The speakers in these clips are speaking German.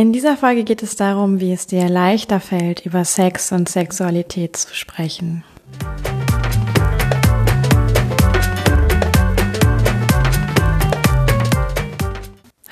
In dieser Folge geht es darum, wie es dir leichter fällt, über Sex und Sexualität zu sprechen.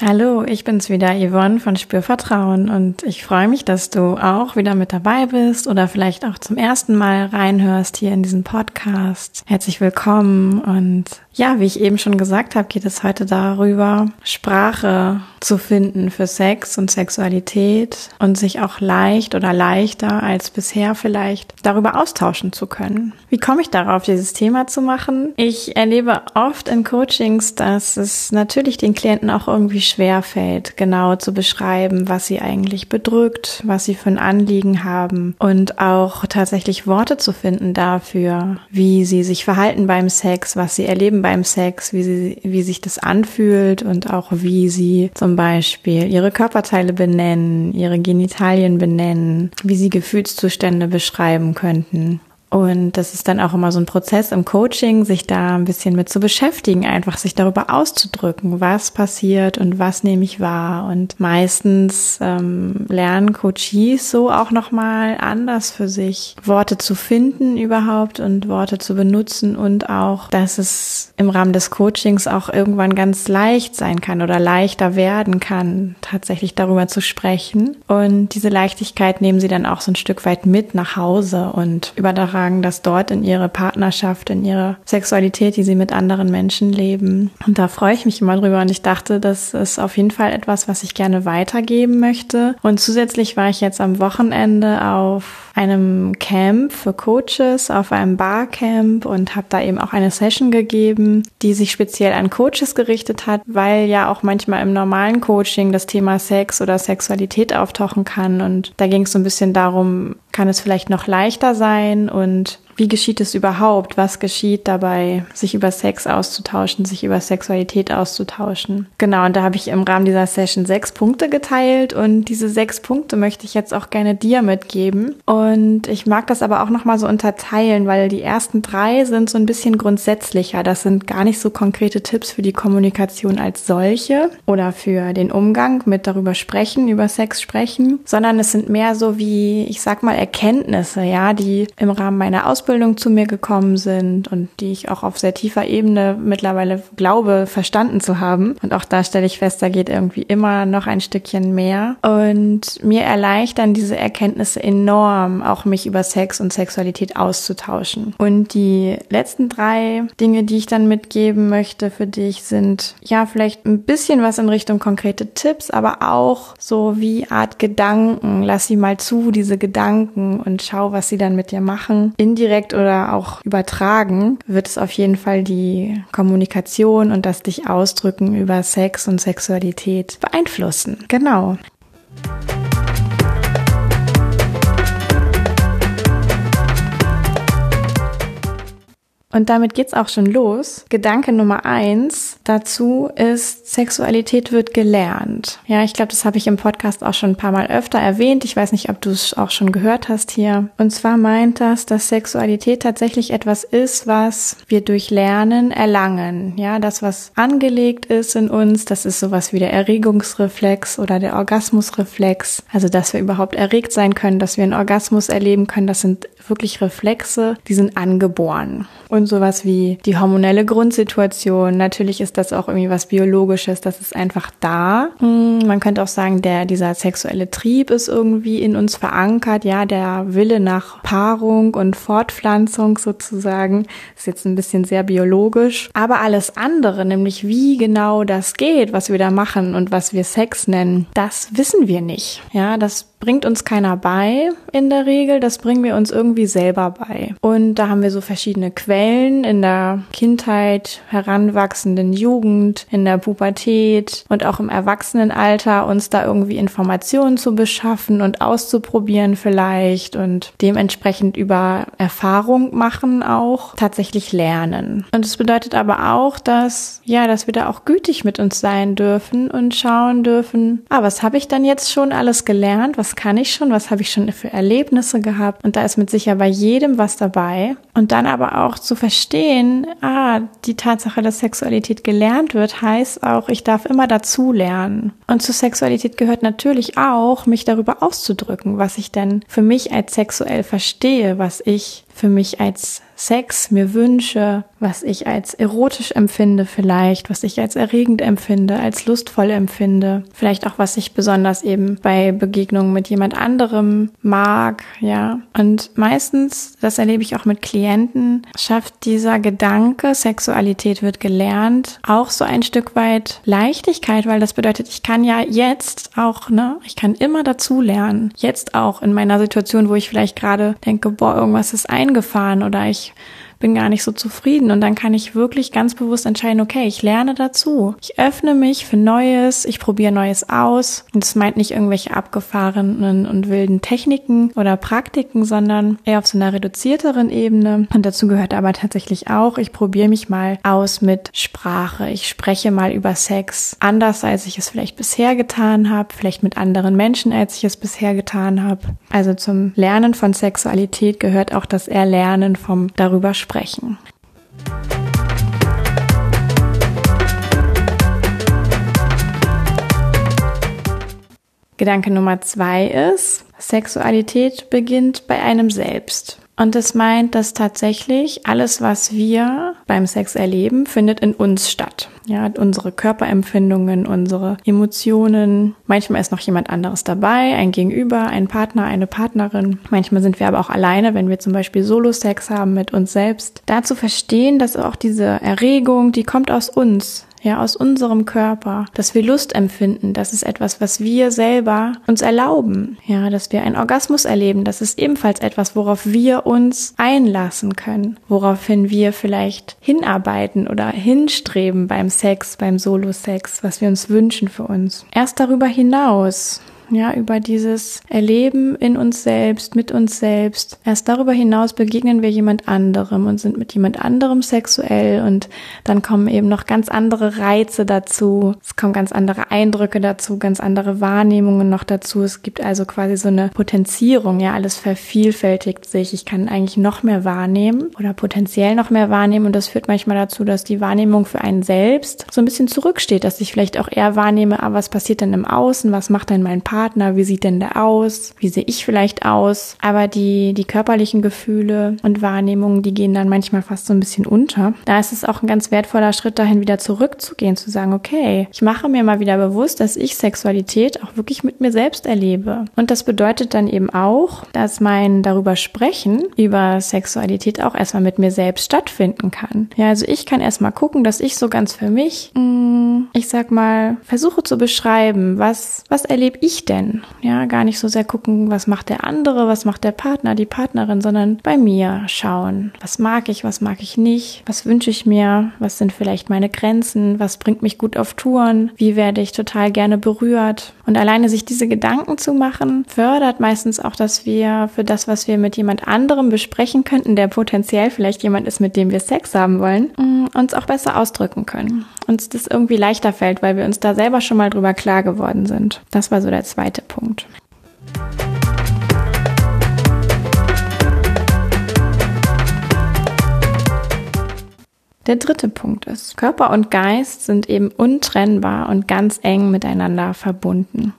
Hallo, ich bin's wieder, Yvonne von Spürvertrauen und ich freue mich, dass du auch wieder mit dabei bist oder vielleicht auch zum ersten Mal reinhörst hier in diesen Podcast. Herzlich willkommen und ja, wie ich eben schon gesagt habe, geht es heute darüber, Sprache zu finden für Sex und Sexualität und sich auch leicht oder leichter als bisher vielleicht darüber austauschen zu können. Wie komme ich darauf, dieses Thema zu machen? Ich erlebe oft in Coachings, dass es natürlich den Klienten auch irgendwie schwer fällt, genau zu beschreiben, was sie eigentlich bedrückt, was sie für ein Anliegen haben und auch tatsächlich Worte zu finden dafür, wie sie sich verhalten beim Sex, was sie erleben beim Sex, wie, sie, wie sich das anfühlt und auch wie sie zum Beispiel ihre Körperteile benennen, ihre Genitalien benennen, wie sie Gefühlszustände beschreiben könnten. Und das ist dann auch immer so ein Prozess im Coaching, sich da ein bisschen mit zu beschäftigen, einfach sich darüber auszudrücken, was passiert und was nehme ich wahr. Und meistens ähm, lernen Coaches so auch nochmal anders für sich Worte zu finden überhaupt und Worte zu benutzen und auch, dass es im Rahmen des Coachings auch irgendwann ganz leicht sein kann oder leichter werden kann, tatsächlich darüber zu sprechen. Und diese Leichtigkeit nehmen sie dann auch so ein Stück weit mit nach Hause und über übertragen das dort in ihre Partnerschaft, in ihre Sexualität, die sie mit anderen Menschen leben. Und da freue ich mich immer drüber und ich dachte, das ist auf jeden Fall etwas, was ich gerne weitergeben möchte. Und zusätzlich war ich jetzt am Wochenende auf einem Camp für Coaches, auf einem Barcamp und habe da eben auch eine Session gegeben, die sich speziell an Coaches gerichtet hat, weil ja auch manchmal im normalen Coaching das Thema Sex oder Sexualität auftauchen kann. Und da ging es so ein bisschen darum, kann es vielleicht noch leichter sein und wie geschieht es überhaupt? Was geschieht dabei, sich über Sex auszutauschen, sich über Sexualität auszutauschen? Genau, und da habe ich im Rahmen dieser Session sechs Punkte geteilt und diese sechs Punkte möchte ich jetzt auch gerne dir mitgeben. Und ich mag das aber auch nochmal so unterteilen, weil die ersten drei sind so ein bisschen grundsätzlicher. Das sind gar nicht so konkrete Tipps für die Kommunikation als solche oder für den Umgang mit darüber sprechen, über Sex sprechen, sondern es sind mehr so wie, ich sag mal, Erkenntnisse, ja, die im Rahmen meiner Ausbildung Ausbildung zu mir gekommen sind und die ich auch auf sehr tiefer Ebene mittlerweile glaube, verstanden zu haben. Und auch da stelle ich fest, da geht irgendwie immer noch ein Stückchen mehr. Und mir erleichtern diese Erkenntnisse enorm, auch mich über Sex und Sexualität auszutauschen. Und die letzten drei Dinge, die ich dann mitgeben möchte für dich, sind ja vielleicht ein bisschen was in Richtung konkrete Tipps, aber auch so wie Art Gedanken. Lass sie mal zu, diese Gedanken und schau, was sie dann mit dir machen. Indirekt indirekt oder auch übertragen, wird es auf jeden Fall die Kommunikation und das dich ausdrücken über Sex und Sexualität beeinflussen. Genau. Und damit geht's auch schon los. Gedanke Nummer eins dazu ist, Sexualität wird gelernt. Ja, ich glaube, das habe ich im Podcast auch schon ein paar Mal öfter erwähnt. Ich weiß nicht, ob du es auch schon gehört hast hier. Und zwar meint das, dass Sexualität tatsächlich etwas ist, was wir durch Lernen erlangen. Ja, das, was angelegt ist in uns, das ist sowas wie der Erregungsreflex oder der Orgasmusreflex. Also, dass wir überhaupt erregt sein können, dass wir einen Orgasmus erleben können, das sind wirklich Reflexe, die sind angeboren. Sowas wie die hormonelle Grundsituation, natürlich ist das auch irgendwie was Biologisches, das ist einfach da. Hm, man könnte auch sagen, der, dieser sexuelle Trieb ist irgendwie in uns verankert, ja, der Wille nach Paarung und Fortpflanzung sozusagen, ist jetzt ein bisschen sehr biologisch. Aber alles andere, nämlich wie genau das geht, was wir da machen und was wir Sex nennen, das wissen wir nicht. Ja, das bringt uns keiner bei in der Regel, das bringen wir uns irgendwie selber bei. Und da haben wir so verschiedene Quellen in der Kindheit, heranwachsenden Jugend, in der Pubertät und auch im Erwachsenenalter uns da irgendwie Informationen zu beschaffen und auszuprobieren vielleicht und dementsprechend über Erfahrung machen auch tatsächlich lernen. Und es bedeutet aber auch, dass ja, dass wir da auch gütig mit uns sein dürfen und schauen dürfen, ah, was habe ich dann jetzt schon alles gelernt? Was kann ich schon? Was habe ich schon für Erlebnisse gehabt? Und da ist mit sicher bei jedem was dabei. Und dann aber auch zu verstehen, ah, die Tatsache, dass Sexualität gelernt wird, heißt auch, ich darf immer dazu lernen. Und zur Sexualität gehört natürlich auch, mich darüber auszudrücken, was ich denn für mich als sexuell verstehe, was ich für mich als Sex mir wünsche, was ich als erotisch empfinde vielleicht, was ich als erregend empfinde, als lustvoll empfinde, vielleicht auch was ich besonders eben bei Begegnungen mit jemand anderem mag, ja. Und meistens, das erlebe ich auch mit Klienten, schafft dieser Gedanke, Sexualität wird gelernt, auch so ein Stück weit Leichtigkeit, weil das bedeutet, ich kann ja jetzt auch, ne, ich kann immer dazu lernen. Jetzt auch in meiner Situation, wo ich vielleicht gerade denke, boah, irgendwas ist eingefahren oder ich bin gar nicht so zufrieden. Und dann kann ich wirklich ganz bewusst entscheiden, okay, ich lerne dazu. Ich öffne mich für Neues, ich probiere Neues aus. Und das meint nicht irgendwelche abgefahrenen und wilden Techniken oder Praktiken, sondern eher auf so einer reduzierteren Ebene. Und dazu gehört aber tatsächlich auch, ich probiere mich mal aus mit Sprache. Ich spreche mal über Sex anders, als ich es vielleicht bisher getan habe, vielleicht mit anderen Menschen, als ich es bisher getan habe. Also zum Lernen von Sexualität gehört auch das Erlernen vom darüber sprechen sprechen. Gedanke Nummer zwei ist, Sexualität beginnt bei einem selbst. Und das meint, dass tatsächlich alles, was wir beim Sex erleben, findet in uns statt. Ja, unsere Körperempfindungen, unsere Emotionen. Manchmal ist noch jemand anderes dabei, ein Gegenüber, ein Partner, eine Partnerin. Manchmal sind wir aber auch alleine, wenn wir zum Beispiel Solo-Sex haben mit uns selbst. Da zu verstehen, dass auch diese Erregung, die kommt aus uns ja, aus unserem Körper, dass wir Lust empfinden, das ist etwas, was wir selber uns erlauben, ja, dass wir einen Orgasmus erleben, das ist ebenfalls etwas, worauf wir uns einlassen können, woraufhin wir vielleicht hinarbeiten oder hinstreben beim Sex, beim Solo-Sex, was wir uns wünschen für uns. Erst darüber hinaus ja, über dieses Erleben in uns selbst, mit uns selbst. Erst darüber hinaus begegnen wir jemand anderem und sind mit jemand anderem sexuell und dann kommen eben noch ganz andere Reize dazu. Es kommen ganz andere Eindrücke dazu, ganz andere Wahrnehmungen noch dazu. Es gibt also quasi so eine Potenzierung, ja, alles vervielfältigt sich. Ich kann eigentlich noch mehr wahrnehmen oder potenziell noch mehr wahrnehmen und das führt manchmal dazu, dass die Wahrnehmung für einen selbst so ein bisschen zurücksteht, dass ich vielleicht auch eher wahrnehme, ah, was passiert denn im Außen, was macht denn mein Partner Partner, wie sieht denn der aus, wie sehe ich vielleicht aus, aber die, die körperlichen Gefühle und Wahrnehmungen, die gehen dann manchmal fast so ein bisschen unter. Da ist es auch ein ganz wertvoller Schritt dahin, wieder zurückzugehen, zu sagen, okay, ich mache mir mal wieder bewusst, dass ich Sexualität auch wirklich mit mir selbst erlebe. Und das bedeutet dann eben auch, dass mein darüber sprechen, über Sexualität auch erstmal mit mir selbst stattfinden kann. Ja, also ich kann erstmal gucken, dass ich so ganz für mich, mm, ich sag mal, versuche zu beschreiben, was, was erlebe ich denn? Ja, gar nicht so sehr gucken, was macht der andere, was macht der Partner, die Partnerin, sondern bei mir schauen. Was mag ich, was mag ich nicht? Was wünsche ich mir? Was sind vielleicht meine Grenzen? Was bringt mich gut auf Touren? Wie werde ich total gerne berührt? Und alleine sich diese Gedanken zu machen, fördert meistens auch, dass wir für das, was wir mit jemand anderem besprechen könnten, der potenziell vielleicht jemand ist, mit dem wir Sex haben wollen, mm, uns auch besser ausdrücken können. Uns das irgendwie leichter fällt, weil wir uns da selber schon mal drüber klar geworden sind. Das war so der zweite Punkt. Der dritte Punkt ist, Körper und Geist sind eben untrennbar und ganz eng miteinander verbunden.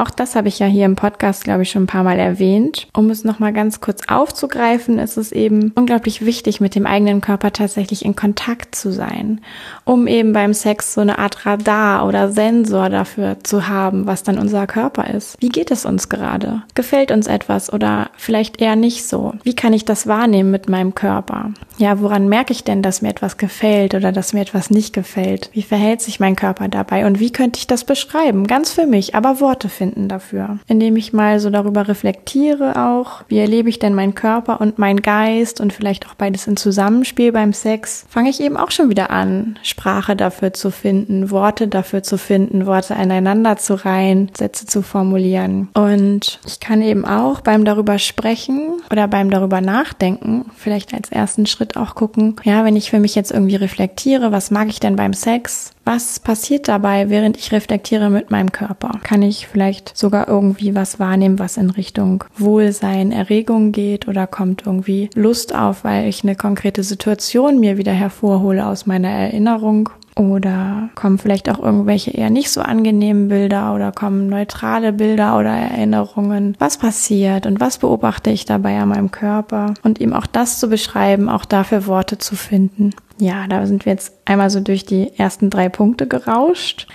Auch das habe ich ja hier im Podcast, glaube ich, schon ein paar Mal erwähnt. Um es nochmal ganz kurz aufzugreifen, ist es eben unglaublich wichtig, mit dem eigenen Körper tatsächlich in Kontakt zu sein, um eben beim Sex so eine Art Radar oder Sensor dafür zu haben, was dann unser Körper ist. Wie geht es uns gerade? Gefällt uns etwas oder vielleicht eher nicht so? Wie kann ich das wahrnehmen mit meinem Körper? Ja, woran merke ich denn, dass mir etwas gefällt oder dass mir etwas nicht gefällt? Wie verhält sich mein Körper dabei und wie könnte ich das beschreiben? Ganz für mich, aber Worte finden finden dafür. Indem ich mal so darüber reflektiere auch, wie erlebe ich denn meinen Körper und meinen Geist und vielleicht auch beides in Zusammenspiel beim Sex, fange ich eben auch schon wieder an, Sprache dafür zu finden, Worte dafür zu finden, Worte aneinander zu reihen, Sätze zu formulieren. Und ich kann eben auch beim darüber sprechen oder beim darüber nachdenken, vielleicht als ersten Schritt auch gucken, ja, wenn ich für mich jetzt irgendwie reflektiere, was mag ich denn beim Sex? Was passiert dabei, während ich reflektiere mit meinem Körper? Kann ich vielleicht sogar irgendwie was wahrnehmen, was in Richtung Wohlsein, Erregung geht oder kommt irgendwie Lust auf, weil ich eine konkrete Situation mir wieder hervorhole aus meiner Erinnerung? Oder kommen vielleicht auch irgendwelche eher nicht so angenehmen Bilder oder kommen neutrale Bilder oder Erinnerungen? Was passiert und was beobachte ich dabei an meinem Körper? Und eben auch das zu beschreiben, auch dafür Worte zu finden. Ja, da sind wir jetzt einmal so durch die ersten drei Punkte gerauscht.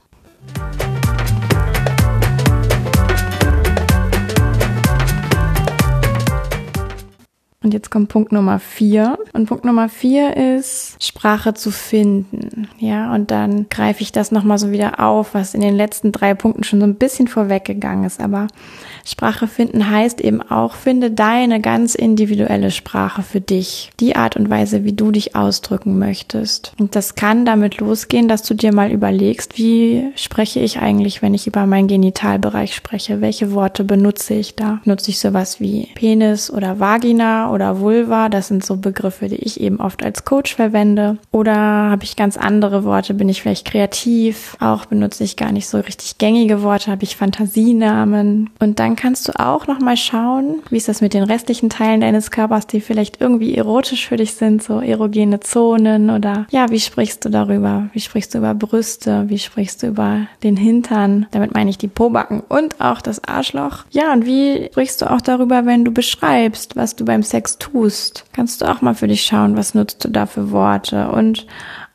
Und jetzt kommt Punkt Nummer vier. Und Punkt Nummer vier ist, Sprache zu finden. Ja, und dann greife ich das nochmal so wieder auf, was in den letzten drei Punkten schon so ein bisschen vorweggegangen ist. Aber Sprache finden heißt eben auch, finde deine ganz individuelle Sprache für dich. Die Art und Weise, wie du dich ausdrücken möchtest. Und das kann damit losgehen, dass du dir mal überlegst, wie spreche ich eigentlich, wenn ich über meinen Genitalbereich spreche? Welche Worte benutze ich da? Nutze ich sowas wie Penis oder Vagina oder Vulva. Das sind so Begriffe, die ich eben oft als Coach verwende. Oder habe ich ganz andere Worte? Bin ich vielleicht kreativ? Auch benutze ich gar nicht so richtig gängige Worte. Habe ich Fantasienamen? Und dann kannst du auch noch mal schauen, wie ist das mit den restlichen Teilen deines Körpers, die vielleicht irgendwie erotisch für dich sind, so erogene Zonen oder ja, wie sprichst du darüber? Wie sprichst du über Brüste? Wie sprichst du über den Hintern? Damit meine ich die Pobacken und auch das Arschloch. Ja, und wie sprichst du auch darüber, wenn du beschreibst, was du beim Sex tust, kannst du auch mal für dich schauen, was nutzt du da für Worte und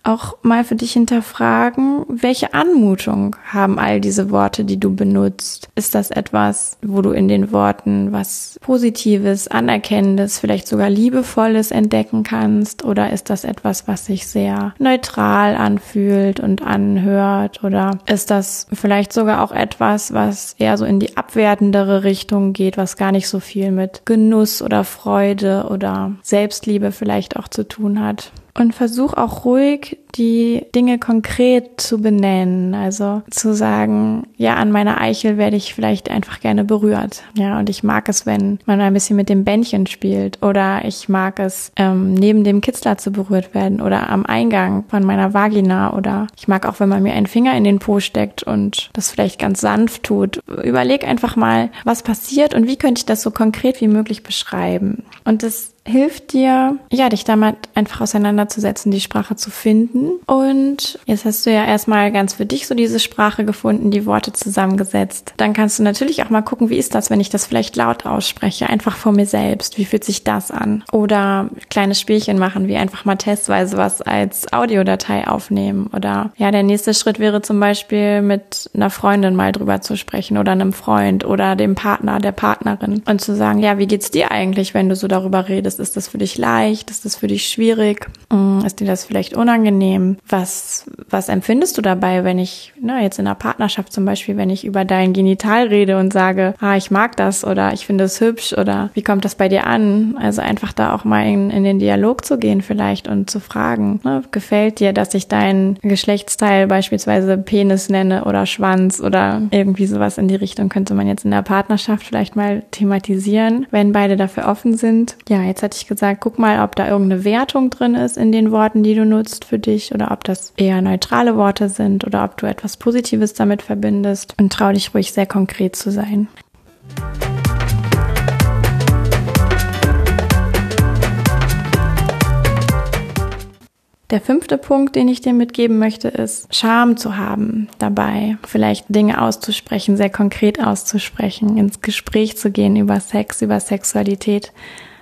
auch mal für dich hinterfragen, welche Anmutung haben all diese Worte, die du benutzt? Ist das etwas, wo du in den Worten was Positives, Anerkennendes, vielleicht sogar Liebevolles entdecken kannst? Oder ist das etwas, was sich sehr neutral anfühlt und anhört? Oder ist das vielleicht sogar auch etwas, was eher so in die abwertendere Richtung geht, was gar nicht so viel mit Genuss oder Freude oder Selbstliebe vielleicht auch zu tun hat? Und versuch auch ruhig die Dinge konkret zu benennen. Also zu sagen, ja, an meiner Eichel werde ich vielleicht einfach gerne berührt. Ja, und ich mag es, wenn man ein bisschen mit dem Bändchen spielt. Oder ich mag es, ähm, neben dem Kitzler zu berührt werden oder am Eingang von meiner Vagina. Oder ich mag auch, wenn man mir einen Finger in den Po steckt und das vielleicht ganz sanft tut. Überleg einfach mal, was passiert und wie könnte ich das so konkret wie möglich beschreiben. Und das hilft dir, ja, dich damit einfach auseinanderzusetzen, die Sprache zu finden. Und jetzt hast du ja erstmal ganz für dich so diese Sprache gefunden, die Worte zusammengesetzt. Dann kannst du natürlich auch mal gucken, wie ist das, wenn ich das vielleicht laut ausspreche, einfach vor mir selbst. Wie fühlt sich das an? Oder kleine Spielchen machen, wie einfach mal testweise was als Audiodatei aufnehmen. Oder ja, der nächste Schritt wäre zum Beispiel mit einer Freundin mal drüber zu sprechen oder einem Freund oder dem Partner, der Partnerin und zu sagen, ja, wie geht's dir eigentlich, wenn du so darüber redest? Ist das für dich leicht? Ist das für dich schwierig? Mm, ist dir das vielleicht unangenehm? Was, was empfindest du dabei, wenn ich, na, jetzt in einer Partnerschaft zum Beispiel, wenn ich über dein Genital rede und sage, ah, ich mag das oder ich finde es hübsch oder wie kommt das bei dir an? Also einfach da auch mal in, in den Dialog zu gehen vielleicht und zu fragen, ne, gefällt dir, dass ich dein Geschlechtsteil beispielsweise Penis nenne oder Schwanz oder irgendwie sowas in die Richtung könnte man jetzt in der Partnerschaft vielleicht mal thematisieren, wenn beide dafür offen sind. Ja, jetzt hatte ich gesagt, guck mal, ob da irgendeine Wertung drin ist in den Worten, die du nutzt für dich oder ob das eher neutrale Worte sind oder ob du etwas Positives damit verbindest. Und trau dich ruhig sehr konkret zu sein. Der fünfte Punkt, den ich dir mitgeben möchte, ist Scham zu haben dabei, vielleicht Dinge auszusprechen, sehr konkret auszusprechen, ins Gespräch zu gehen über Sex, über Sexualität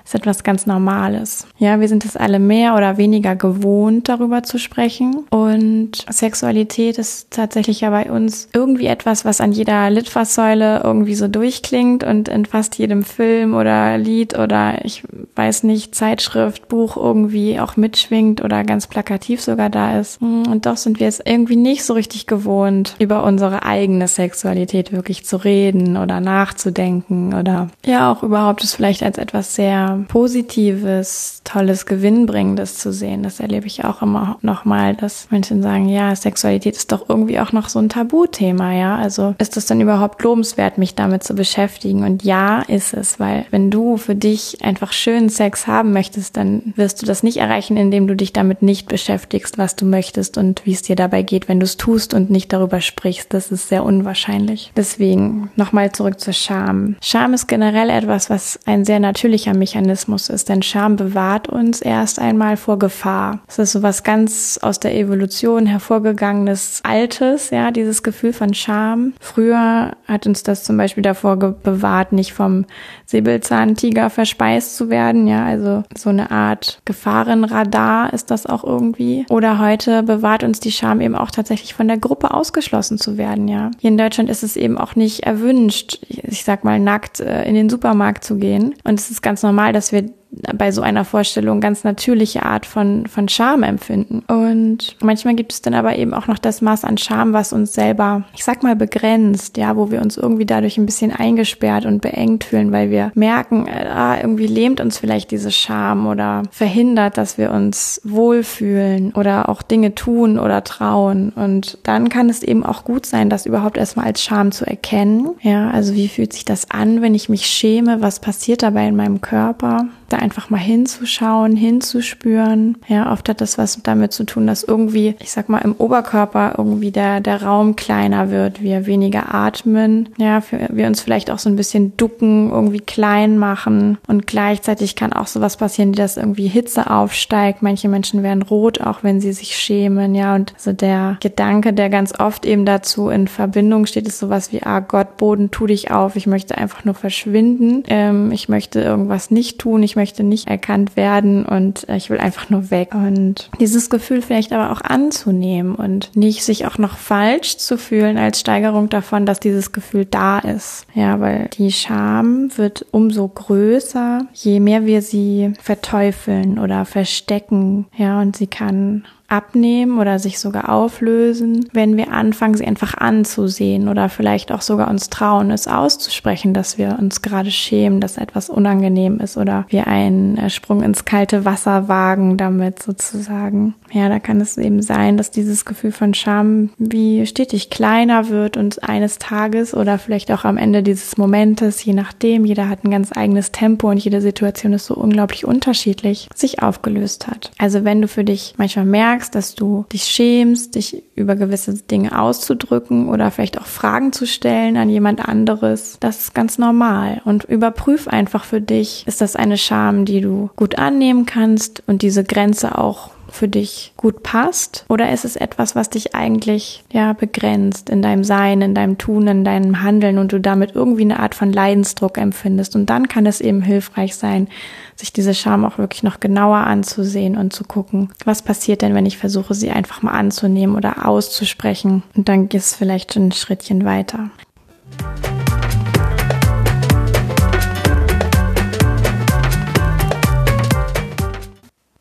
ist etwas ganz Normales. Ja, wir sind es alle mehr oder weniger gewohnt, darüber zu sprechen. Und Sexualität ist tatsächlich ja bei uns irgendwie etwas, was an jeder Litfaßsäule irgendwie so durchklingt und in fast jedem Film oder Lied oder ich weiß nicht, Zeitschrift, Buch irgendwie auch mitschwingt oder ganz plakativ sogar da ist. Und doch sind wir es irgendwie nicht so richtig gewohnt, über unsere eigene Sexualität wirklich zu reden oder nachzudenken oder ja auch überhaupt es vielleicht als etwas sehr Positives, Tolles, Gewinnbringendes zu sehen. Das erlebe ich auch immer noch mal, dass Menschen sagen, ja, Sexualität ist doch irgendwie auch noch so ein Tabuthema, ja. Also ist es dann überhaupt lobenswert, mich damit zu beschäftigen? Und ja, ist es, weil wenn du für dich einfach schönen Sex haben möchtest, dann wirst du das nicht erreichen, indem du dich damit nicht beschäftigst, was du möchtest und wie es dir dabei geht, wenn du es tust und nicht darüber sprichst. Das ist sehr unwahrscheinlich. Deswegen nochmal zurück zur Scham. Scham ist generell etwas, was ein sehr natürlicher Mechanismus ist, denn Scham bewahrt uns erst einmal vor Gefahr. Es ist so was ganz aus der Evolution hervorgegangenes Altes, ja, dieses Gefühl von Scham. Früher hat uns das zum Beispiel davor bewahrt, nicht vom Säbelzahntiger verspeist zu werden, ja, also so eine Art Gefahrenradar ist das auch irgendwie. Oder heute bewahrt uns die Scham eben auch tatsächlich von der Gruppe ausgeschlossen zu werden, ja. Hier in Deutschland ist es eben auch nicht erwünscht, ich sag mal nackt äh, in den Supermarkt zu gehen. Und es ist ganz normal, dass wir bei so einer Vorstellung ganz natürliche Art von, von Scham empfinden. Und manchmal gibt es dann aber eben auch noch das Maß an Scham, was uns selber, ich sag mal, begrenzt, ja, wo wir uns irgendwie dadurch ein bisschen eingesperrt und beengt fühlen, weil wir merken, äh, ah, irgendwie lähmt uns vielleicht diese Scham oder verhindert, dass wir uns wohlfühlen oder auch Dinge tun oder trauen. Und dann kann es eben auch gut sein, das überhaupt erstmal als Scham zu erkennen. Ja, also wie fühlt sich das an, wenn ich mich schäme? Was passiert dabei in meinem Körper? Da einfach mal hinzuschauen, hinzuspüren. Ja, oft hat das was damit zu tun, dass irgendwie, ich sag mal, im Oberkörper irgendwie der, der Raum kleiner wird, wir weniger atmen. Ja, für, wir uns vielleicht auch so ein bisschen ducken, irgendwie klein machen. Und gleichzeitig kann auch sowas passieren, dass irgendwie Hitze aufsteigt. Manche Menschen werden rot, auch wenn sie sich schämen. Ja, und so der Gedanke, der ganz oft eben dazu in Verbindung steht, ist sowas wie, ah Gott, Boden, tu dich auf. Ich möchte einfach nur verschwinden. Ähm, ich möchte irgendwas nicht tun. Ich möchte nicht erkannt werden und äh, ich will einfach nur weg. Und dieses Gefühl vielleicht aber auch anzunehmen und nicht sich auch noch falsch zu fühlen als Steigerung davon, dass dieses Gefühl da ist. Ja, weil die Scham wird umso größer, je mehr wir sie verteufeln oder verstecken. Ja, und sie kann abnehmen oder sich sogar auflösen, wenn wir anfangen, sie einfach anzusehen oder vielleicht auch sogar uns trauen, es auszusprechen, dass wir uns gerade schämen, dass etwas unangenehm ist oder wir einen äh, Sprung ins kalte Wasser wagen damit sozusagen. Ja, da kann es eben sein, dass dieses Gefühl von Scham wie stetig kleiner wird und eines Tages oder vielleicht auch am Ende dieses Momentes, je nachdem, jeder hat ein ganz eigenes Tempo und jede Situation ist so unglaublich unterschiedlich, sich aufgelöst hat. Also wenn du für dich manchmal merkst, merkst, dass du dich schämst, dich über gewisse Dinge auszudrücken oder vielleicht auch Fragen zu stellen an jemand anderes, das ist ganz normal. Und überprüf einfach für dich, ist das eine Scham, die du gut annehmen kannst und diese Grenze auch für dich gut passt? Oder ist es etwas, was dich eigentlich ja begrenzt in deinem Sein, in deinem Tun, in deinem Handeln und du damit irgendwie eine Art von Leidensdruck empfindest? Und dann kann es eben hilfreich sein, sich diese Scham auch wirklich noch genauer anzusehen und zu gucken, was passiert denn, wenn ich versuche, sie einfach mal anzunehmen oder auszusprechen. Und dann geht es vielleicht schon ein Schrittchen weiter.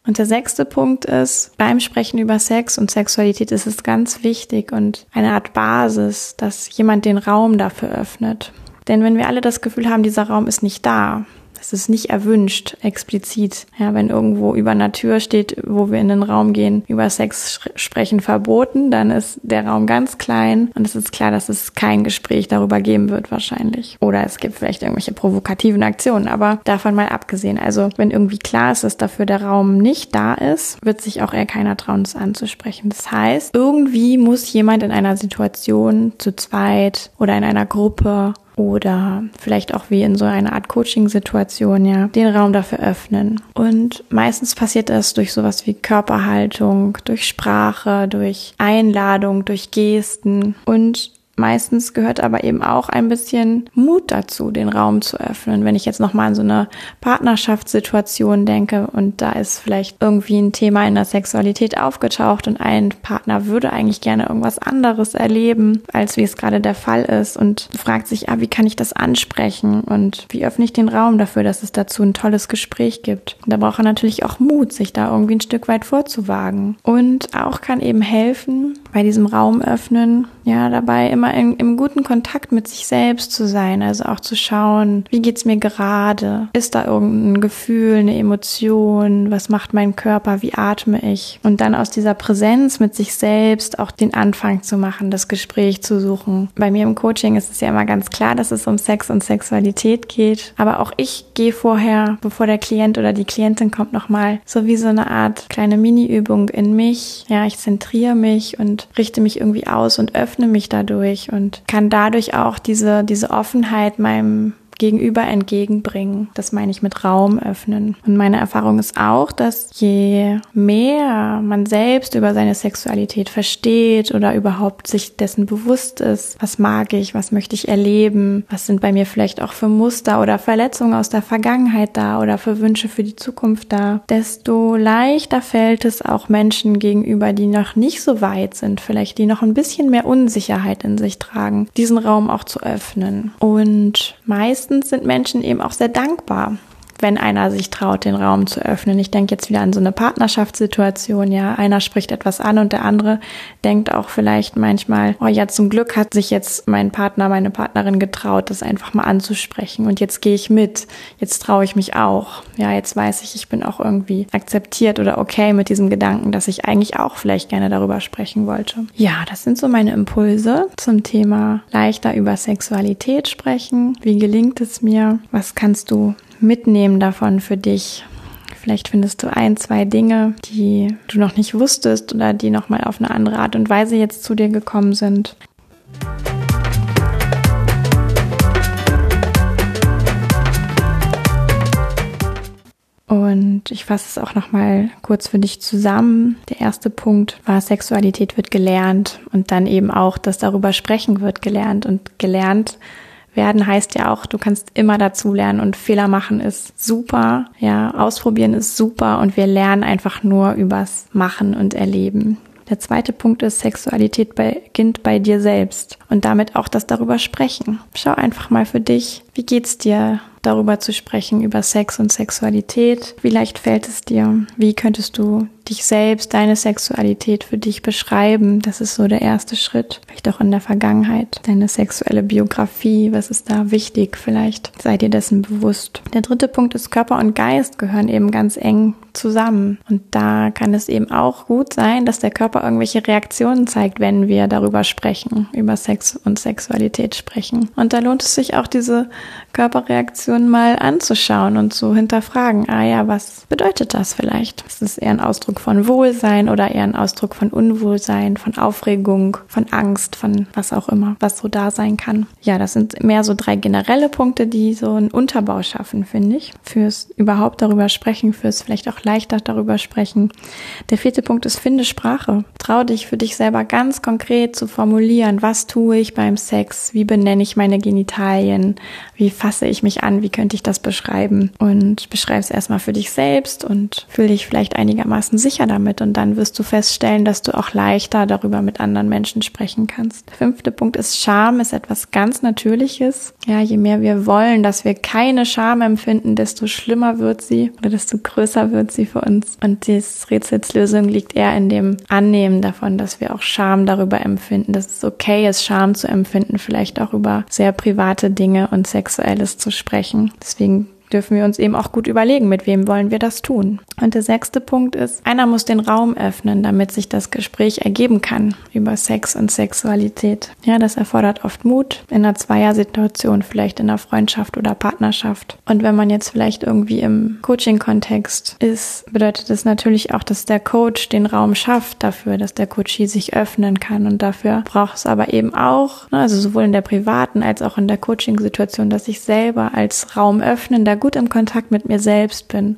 Und der sechste Punkt ist, beim Sprechen über Sex und Sexualität ist es ganz wichtig und eine Art Basis, dass jemand den Raum dafür öffnet. Denn wenn wir alle das Gefühl haben, dieser Raum ist nicht da, es ist nicht erwünscht, explizit. Ja, wenn irgendwo über einer Tür steht, wo wir in den Raum gehen, über Sex sprechen verboten, dann ist der Raum ganz klein und es ist klar, dass es kein Gespräch darüber geben wird wahrscheinlich. Oder es gibt vielleicht irgendwelche provokativen Aktionen, aber davon mal abgesehen. Also wenn irgendwie klar ist, dass dafür der Raum nicht da ist, wird sich auch eher keiner trauen, es anzusprechen. Das heißt, irgendwie muss jemand in einer Situation zu zweit oder in einer Gruppe oder vielleicht auch wie in so einer Art Coaching-Situation, ja, den Raum dafür öffnen. Und meistens passiert das durch sowas wie Körperhaltung, durch Sprache, durch Einladung, durch Gesten und meistens gehört aber eben auch ein bisschen Mut dazu, den Raum zu öffnen. Wenn ich jetzt nochmal an so eine Partnerschaftssituation denke und da ist vielleicht irgendwie ein Thema in der Sexualität aufgetaucht und ein Partner würde eigentlich gerne irgendwas anderes erleben, als wie es gerade der Fall ist und fragt sich, ah, wie kann ich das ansprechen und wie öffne ich den Raum dafür, dass es dazu ein tolles Gespräch gibt. Da braucht er natürlich auch Mut, sich da irgendwie ein Stück weit vorzuwagen. Und auch kann eben helfen, bei diesem Raum öffnen, ja, dabei immer in, im guten Kontakt mit sich selbst zu sein, also auch zu schauen, wie geht's mir gerade? Ist da irgendein Gefühl, eine Emotion? Was macht mein Körper? Wie atme ich? Und dann aus dieser Präsenz mit sich selbst auch den Anfang zu machen, das Gespräch zu suchen. Bei mir im Coaching ist es ja immer ganz klar, dass es um Sex und Sexualität geht, aber auch ich gehe vorher, bevor der Klient oder die Klientin kommt, nochmal so wie so eine Art kleine Mini-Übung in mich. Ja, ich zentriere mich und richte mich irgendwie aus und öffne mich dadurch und kann dadurch auch diese, diese Offenheit meinem Gegenüber entgegenbringen. Das meine ich mit Raum öffnen. Und meine Erfahrung ist auch, dass je mehr man selbst über seine Sexualität versteht oder überhaupt sich dessen bewusst ist, was mag ich, was möchte ich erleben, was sind bei mir vielleicht auch für Muster oder Verletzungen aus der Vergangenheit da oder für Wünsche für die Zukunft da, desto leichter fällt es auch Menschen gegenüber, die noch nicht so weit sind, vielleicht die noch ein bisschen mehr Unsicherheit in sich tragen, diesen Raum auch zu öffnen. Und meist meistens sind Menschen eben auch sehr dankbar wenn einer sich traut, den Raum zu öffnen. Ich denke jetzt wieder an so eine Partnerschaftssituation, ja. Einer spricht etwas an und der andere denkt auch vielleicht manchmal, oh ja, zum Glück hat sich jetzt mein Partner, meine Partnerin getraut, das einfach mal anzusprechen und jetzt gehe ich mit. Jetzt traue ich mich auch. Ja, jetzt weiß ich, ich bin auch irgendwie akzeptiert oder okay mit diesem Gedanken, dass ich eigentlich auch vielleicht gerne darüber sprechen wollte. Ja, das sind so meine Impulse zum Thema leichter über Sexualität sprechen. Wie gelingt es mir? Was kannst du mitnehmen davon für dich? Vielleicht findest du ein, zwei Dinge, die du noch nicht wusstest oder die nochmal auf eine andere Art und Weise jetzt zu dir gekommen sind. Und ich fasse es auch nochmal kurz für dich zusammen. Der erste Punkt war, Sexualität wird gelernt und dann eben auch, dass darüber sprechen wird gelernt und gelernt werden heißt ja auch, du kannst immer dazu lernen und Fehler machen ist super. Ja, ausprobieren ist super und wir lernen einfach nur übers Machen und Erleben. Der zweite Punkt ist, Sexualität beginnt bei dir selbst und damit auch das darüber sprechen. Schau einfach mal für dich, wie geht's dir darüber zu sprechen, über Sex und Sexualität. Wie leicht fällt es dir? Wie könntest du dich selbst, deine Sexualität für dich beschreiben? Das ist so der erste Schritt. Vielleicht auch in der Vergangenheit. Deine sexuelle Biografie, was ist da wichtig? Vielleicht seid ihr dessen bewusst. Der dritte Punkt ist, Körper und Geist gehören eben ganz eng zusammen. Und da kann es eben auch gut sein, dass der Körper irgendwelche Reaktionen zeigt, wenn wir darüber sprechen, über Sex und Sexualität sprechen. Und da lohnt es sich auch, diese Körperreaktionen mal anzuschauen und zu hinterfragen, ah ja, was bedeutet das vielleicht? Ist es eher ein Ausdruck von Wohlsein oder eher ein Ausdruck von Unwohlsein, von Aufregung, von Angst, von was auch immer, was so da sein kann? Ja, das sind mehr so drei generelle Punkte, die so einen Unterbau schaffen, finde ich, fürs überhaupt darüber sprechen, fürs vielleicht auch leichter darüber sprechen. Der vierte Punkt ist, finde Sprache. Trau dich für dich selber ganz konkret zu formulieren, was tue ich beim Sex, wie benenne ich meine Genitalien, wie fasse ich mich an? Wie könnte ich das beschreiben? Und beschreib es erstmal für dich selbst und fühl dich vielleicht einigermaßen sicher damit. Und dann wirst du feststellen, dass du auch leichter darüber mit anderen Menschen sprechen kannst. Fünfte Punkt ist Scham ist etwas ganz Natürliches. Ja, je mehr wir wollen, dass wir keine Scham empfinden, desto schlimmer wird sie oder desto größer wird sie für uns. Und die Rätselslösung liegt eher in dem Annehmen davon, dass wir auch Scham darüber empfinden, dass es okay ist, Scham zu empfinden, vielleicht auch über sehr private Dinge und Sex Sexuelles zu sprechen. Deswegen dürfen wir uns eben auch gut überlegen, mit wem wollen wir das tun. Und der sechste Punkt ist, einer muss den Raum öffnen, damit sich das Gespräch ergeben kann über Sex und Sexualität. Ja, das erfordert oft Mut in einer Zweiersituation, vielleicht in einer Freundschaft oder Partnerschaft. Und wenn man jetzt vielleicht irgendwie im Coaching-Kontext ist, bedeutet das natürlich auch, dass der Coach den Raum schafft dafür, dass der Coachie sich öffnen kann. Und dafür braucht es aber eben auch, ne, also sowohl in der privaten als auch in der Coaching-Situation, dass ich selber als Raum öffnender gut im Kontakt mit mir selbst bin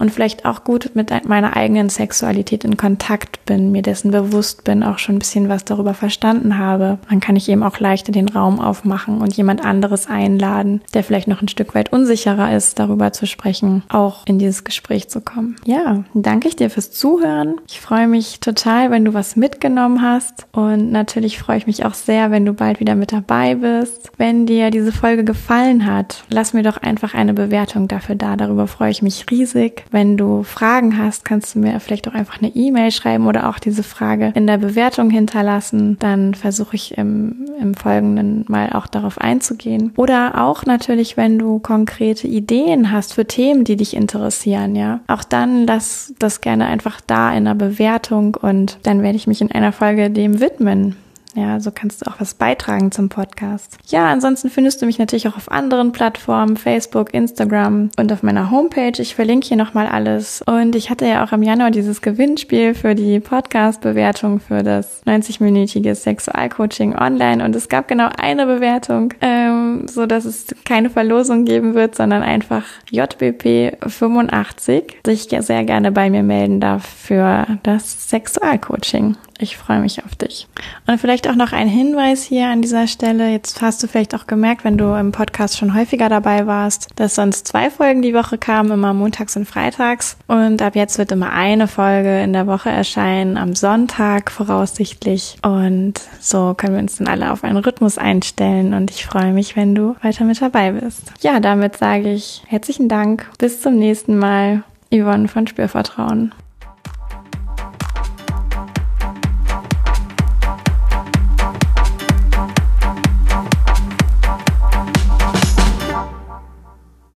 und vielleicht auch gut mit meiner eigenen Sexualität in Kontakt bin, mir dessen bewusst bin, auch schon ein bisschen was darüber verstanden habe, dann kann ich eben auch leichter den Raum aufmachen und jemand anderes einladen, der vielleicht noch ein Stück weit unsicherer ist, darüber zu sprechen, auch in dieses Gespräch zu kommen. Ja, danke ich dir fürs Zuhören. Ich freue mich total, wenn du was mitgenommen hast und natürlich freue ich mich auch sehr, wenn du bald wieder mit dabei bist. Wenn dir diese Folge gefallen hat, lass mir doch einfach eine Bewertung dafür da. Darüber freue ich mich riesig. Wenn du Fragen hast, kannst du mir vielleicht auch einfach eine E-Mail schreiben oder auch diese Frage in der Bewertung hinterlassen. Dann versuche ich im, im Folgenden mal auch darauf einzugehen. Oder auch natürlich, wenn du konkrete Ideen hast für Themen, die dich interessieren, ja. Auch dann lass das gerne einfach da in der Bewertung und dann werde ich mich in einer Folge dem widmen. Ja, so kannst du auch was beitragen zum Podcast. Ja, ansonsten findest du mich natürlich auch auf anderen Plattformen, Facebook, Instagram und auf meiner Homepage. Ich verlinke hier nochmal alles. Und ich hatte ja auch im Januar dieses Gewinnspiel für die Podcast-Bewertung für das 90-minütige Sexualcoaching online. Und es gab genau eine Bewertung, ähm, so dass es keine Verlosung geben wird, sondern einfach JBP 85 sich sehr gerne bei mir melden darf für das Sexualcoaching. Ich freue mich auf dich. Und vielleicht auch noch ein Hinweis hier an dieser Stelle. Jetzt hast du vielleicht auch gemerkt, wenn du im Podcast schon häufiger dabei warst, dass sonst zwei Folgen die Woche kamen, immer montags und freitags. Und ab jetzt wird immer eine Folge in der Woche erscheinen, am Sonntag voraussichtlich. Und so können wir uns dann alle auf einen Rhythmus einstellen. Und ich freue mich, wenn du weiter mit dabei bist. Ja, damit sage ich herzlichen Dank. Bis zum nächsten Mal. Yvonne von Spürvertrauen.